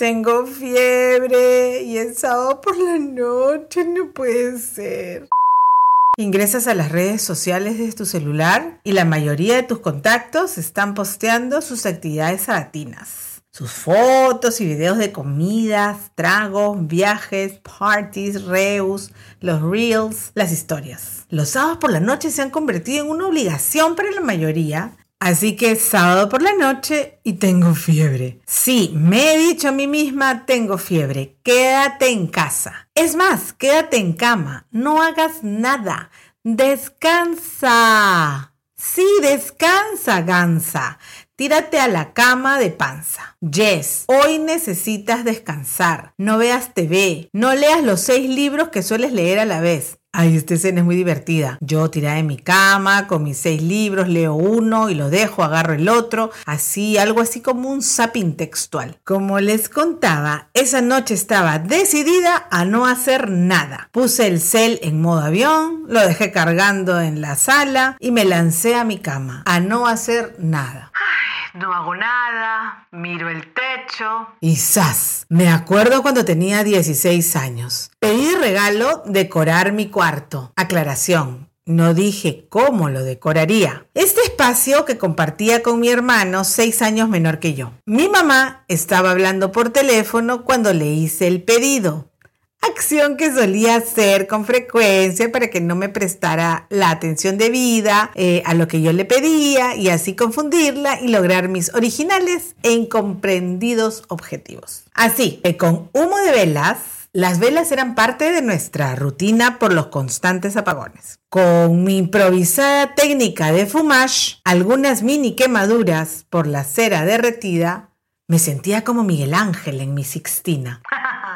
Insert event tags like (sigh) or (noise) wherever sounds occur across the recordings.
tengo fiebre y es sábado por la noche, no puede ser. Ingresas a las redes sociales de tu celular y la mayoría de tus contactos están posteando sus actividades sabatinas. Sus fotos y videos de comidas, tragos, viajes, parties, reus, los reels, las historias. Los sábados por la noche se han convertido en una obligación para la mayoría Así que sábado por la noche y tengo fiebre. Sí, me he dicho a mí misma, tengo fiebre, quédate en casa. Es más, quédate en cama, no hagas nada, descansa. Sí, descansa, gansa. Tírate a la cama de panza. Yes, hoy necesitas descansar. No veas TV. No leas los seis libros que sueles leer a la vez. Ay, esta escena es muy divertida. Yo tirada en mi cama con mis seis libros, leo uno y lo dejo, agarro el otro, así, algo así como un zapping textual. Como les contaba, esa noche estaba decidida a no hacer nada. Puse el cel en modo avión, lo dejé cargando en la sala y me lancé a mi cama a no hacer nada. No hago nada, miro el techo. Y ¡zas! Me acuerdo cuando tenía 16 años. Pedí regalo decorar mi cuarto. Aclaración. No dije cómo lo decoraría. Este espacio que compartía con mi hermano, seis años menor que yo. Mi mamá estaba hablando por teléfono cuando le hice el pedido acción que solía hacer con frecuencia para que no me prestara la atención debida eh, a lo que yo le pedía y así confundirla y lograr mis originales e incomprendidos objetivos. Así que con humo de velas, las velas eran parte de nuestra rutina por los constantes apagones. Con mi improvisada técnica de fumage, algunas mini quemaduras por la cera derretida, me sentía como Miguel Ángel en mi Sixtina.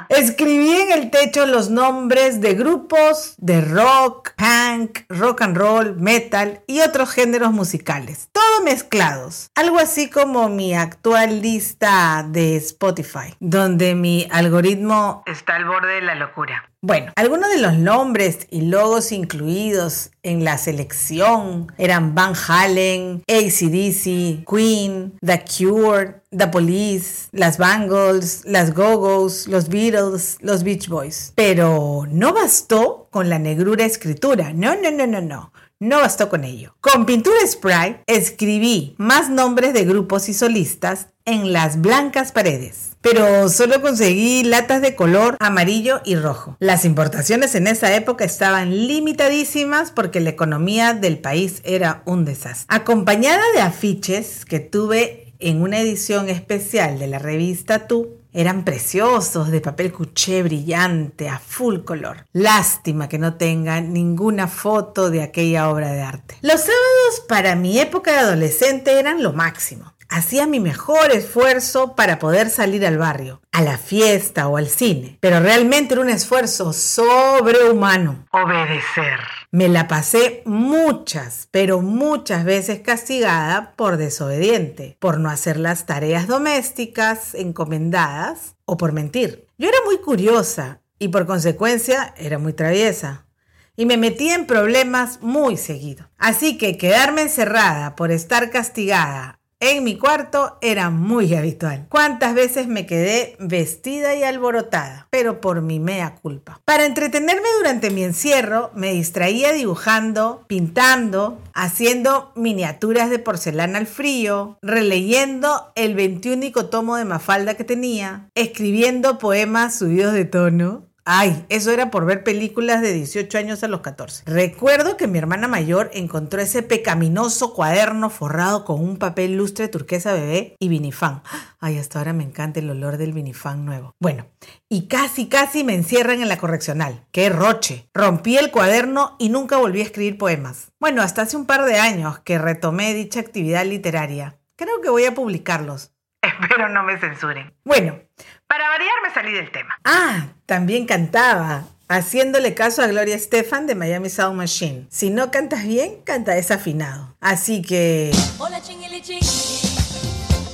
Escribí en el techo los nombres de grupos de rock, punk, rock and roll, metal y otros géneros musicales, todos mezclados. Algo así como mi actual lista de Spotify, donde mi algoritmo está al borde de la locura. Bueno, algunos de los nombres y logos incluidos en la selección eran Van Halen, ACDC, Queen, The Cure, The Police, las Bangles, las Go-Go's, los Beatles, los Beach Boys. Pero no bastó con la negrura escritura. No, no, no, no, no. No bastó con ello. Con pintura spray escribí más nombres de grupos y solistas en las blancas paredes pero solo conseguí latas de color amarillo y rojo. Las importaciones en esa época estaban limitadísimas porque la economía del país era un desastre. Acompañada de afiches que tuve en una edición especial de la revista Tú, eran preciosos, de papel cuché brillante, a full color. Lástima que no tenga ninguna foto de aquella obra de arte. Los sábados para mi época de adolescente eran lo máximo. Hacía mi mejor esfuerzo para poder salir al barrio, a la fiesta o al cine, pero realmente era un esfuerzo sobrehumano. Obedecer. Me la pasé muchas, pero muchas veces castigada por desobediente, por no hacer las tareas domésticas encomendadas o por mentir. Yo era muy curiosa y por consecuencia era muy traviesa y me metía en problemas muy seguido. Así que quedarme encerrada por estar castigada en mi cuarto era muy habitual. ¿Cuántas veces me quedé vestida y alborotada? Pero por mi mea culpa. Para entretenerme durante mi encierro, me distraía dibujando, pintando, haciendo miniaturas de porcelana al frío, releyendo el 21 tomo de Mafalda que tenía, escribiendo poemas subidos de tono, Ay, eso era por ver películas de 18 años a los 14. Recuerdo que mi hermana mayor encontró ese pecaminoso cuaderno forrado con un papel lustre turquesa bebé y vinifán. Ay, hasta ahora me encanta el olor del vinifán nuevo. Bueno, y casi, casi me encierran en la correccional. ¡Qué roche! Rompí el cuaderno y nunca volví a escribir poemas. Bueno, hasta hace un par de años que retomé dicha actividad literaria. Creo que voy a publicarlos. Espero no me censuren. Bueno, para variar me salí del tema. Ah, también cantaba. Haciéndole caso a Gloria Estefan de Miami Sound Machine. Si no cantas bien, canta desafinado. Así que. Hola, chingili,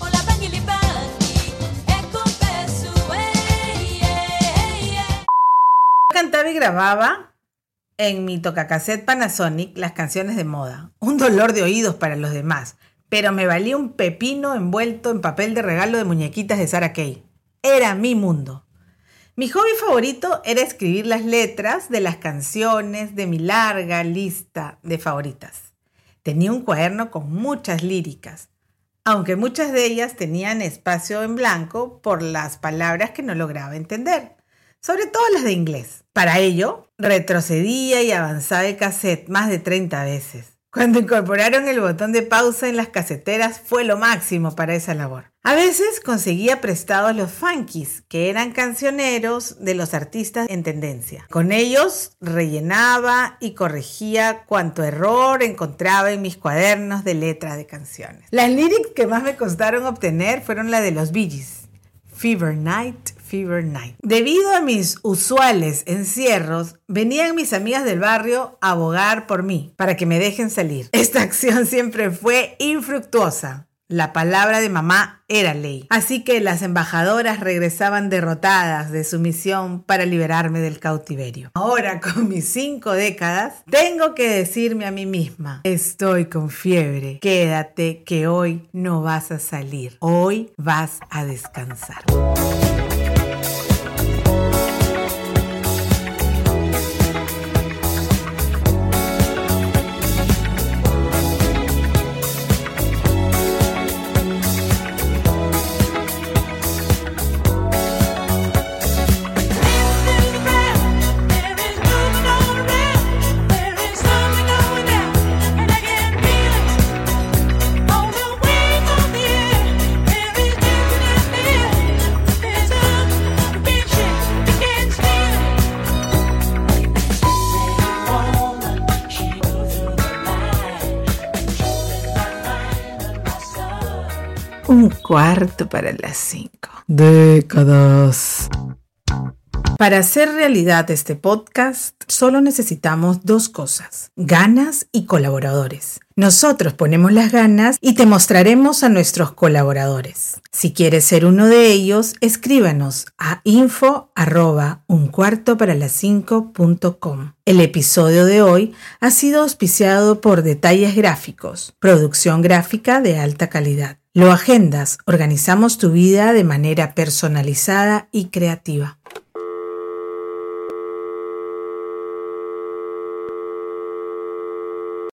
Hola, Cantaba y grababa en mi tocacassette Panasonic las canciones de moda. Un dolor de oídos para los demás, pero me valía un pepino envuelto en papel de regalo de muñequitas de Sarah Kay. era mi mundo. Mi hobby favorito era escribir las letras de las canciones de mi larga lista de favoritas. Tenía un cuaderno con muchas líricas, aunque muchas de ellas tenían espacio en blanco por las palabras que no lograba entender, sobre todo las de inglés. Para ello, retrocedía y avanzaba el cassette más de 30 veces. Cuando incorporaron el botón de pausa en las caseteras fue lo máximo para esa labor. A veces conseguía prestados los funkies, que eran cancioneros de los artistas en tendencia. Con ellos rellenaba y corregía cuanto error encontraba en mis cuadernos de letras de canciones. Las lyrics que más me costaron obtener fueron las de los Bee. Fever Night, Fever Night. Debido a mis usuales encierros, venían mis amigas del barrio a abogar por mí, para que me dejen salir. (laughs) Esta acción siempre fue infructuosa. La palabra de mamá era ley. Así que las embajadoras regresaban derrotadas de su misión para liberarme del cautiverio. Ahora, (laughs) con mis cinco décadas, tengo que decirme a mí misma, estoy con fiebre, quédate que hoy no vas a salir, hoy vas a descansar. Un cuarto para las cinco. Décadas. Para hacer realidad este podcast, solo necesitamos dos cosas, ganas y colaboradores. Nosotros ponemos las ganas y te mostraremos a nuestros colaboradores. Si quieres ser uno de ellos, escríbanos a info arroba un cuarto para las cinco El episodio de hoy ha sido auspiciado por Detalles Gráficos, producción gráfica de alta calidad. Lo agendas, organizamos tu vida de manera personalizada y creativa.